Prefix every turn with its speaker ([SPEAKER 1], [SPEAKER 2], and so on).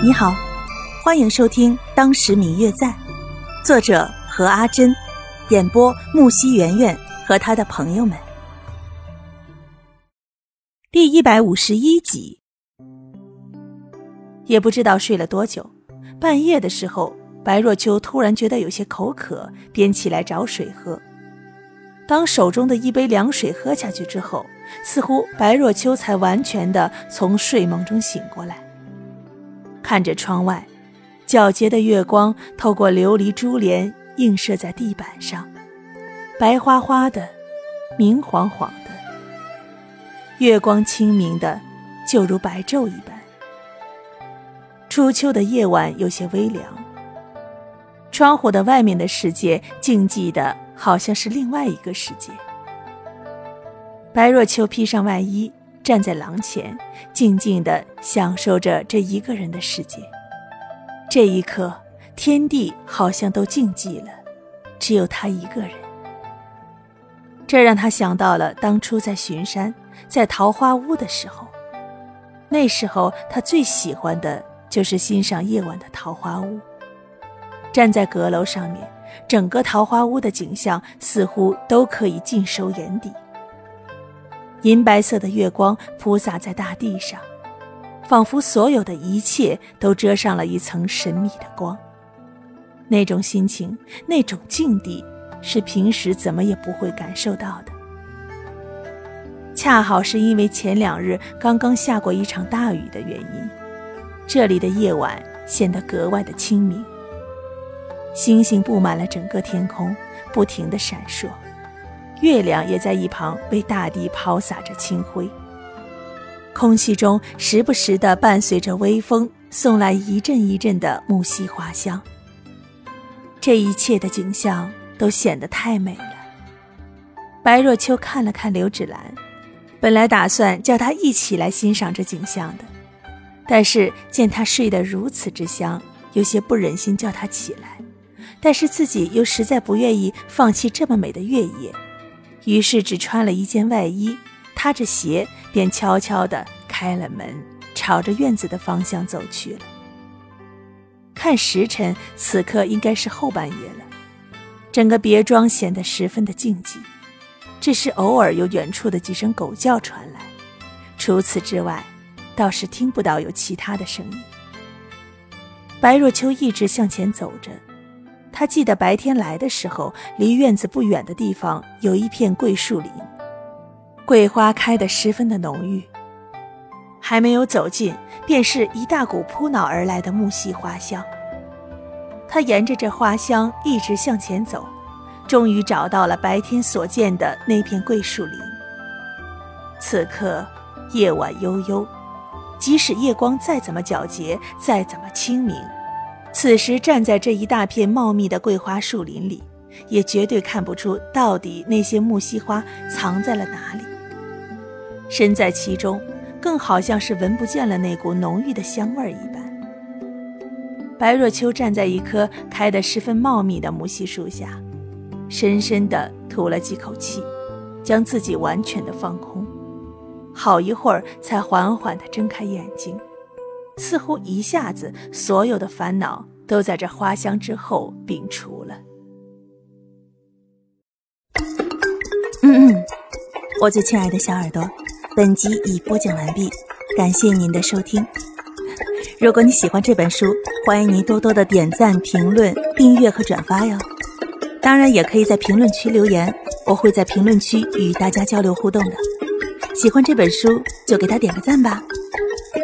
[SPEAKER 1] 你好，欢迎收听《当时明月在》，作者何阿珍，演播木西圆圆和他的朋友们。第一百五十一集，也不知道睡了多久，半夜的时候，白若秋突然觉得有些口渴，便起来找水喝。当手中的一杯凉水喝下去之后，似乎白若秋才完全的从睡梦中醒过来。看着窗外，皎洁的月光透过琉璃珠帘映射在地板上，白花花的，明晃晃的。月光清明的，就如白昼一般。初秋的夜晚有些微凉，窗户的外面的世界静寂的，好像是另外一个世界。白若秋披上外衣。站在廊前，静静地享受着这一个人的世界。这一刻，天地好像都静寂了，只有他一个人。这让他想到了当初在巡山，在桃花坞的时候。那时候，他最喜欢的就是欣赏夜晚的桃花坞。站在阁楼上面，整个桃花坞的景象似乎都可以尽收眼底。银白色的月光铺洒在大地上，仿佛所有的一切都遮上了一层神秘的光。那种心情，那种境地，是平时怎么也不会感受到的。恰好是因为前两日刚刚下过一场大雨的原因，这里的夜晚显得格外的清明。星星布满了整个天空，不停地闪烁。月亮也在一旁为大地抛洒着清辉，空气中时不时的伴随着微风，送来一阵一阵的木樨花香。这一切的景象都显得太美了。白若秋看了看刘芷兰，本来打算叫她一起来欣赏这景象的，但是见她睡得如此之香，有些不忍心叫她起来，但是自己又实在不愿意放弃这么美的月夜。于是只穿了一件外衣，踏着鞋，便悄悄地开了门，朝着院子的方向走去了。看时辰，此刻应该是后半夜了。整个别庄显得十分的静寂，只是偶尔有远处的几声狗叫传来，除此之外，倒是听不到有其他的声音。白若秋一直向前走着。他记得白天来的时候，离院子不远的地方有一片桂树林，桂花开得十分的浓郁。还没有走近，便是一大股扑脑而来的木樨花香。他沿着这花香一直向前走，终于找到了白天所见的那片桂树林。此刻夜晚悠悠，即使夜光再怎么皎洁，再怎么清明。此时站在这一大片茂密的桂花树林里，也绝对看不出到底那些木樨花藏在了哪里。身在其中，更好像是闻不见了那股浓郁的香味一般。白若秋站在一棵开得十分茂密的木樨树下，深深地吐了几口气，将自己完全的放空，好一会儿才缓缓地睁开眼睛。似乎一下子，所有的烦恼都在这花香之后摒除了。嗯嗯，我最亲爱的小耳朵，本集已播讲完毕，感谢您的收听。如果你喜欢这本书，欢迎您多多的点赞、评论、订阅和转发哟。当然，也可以在评论区留言，我会在评论区与大家交流互动的。喜欢这本书，就给他点个赞吧。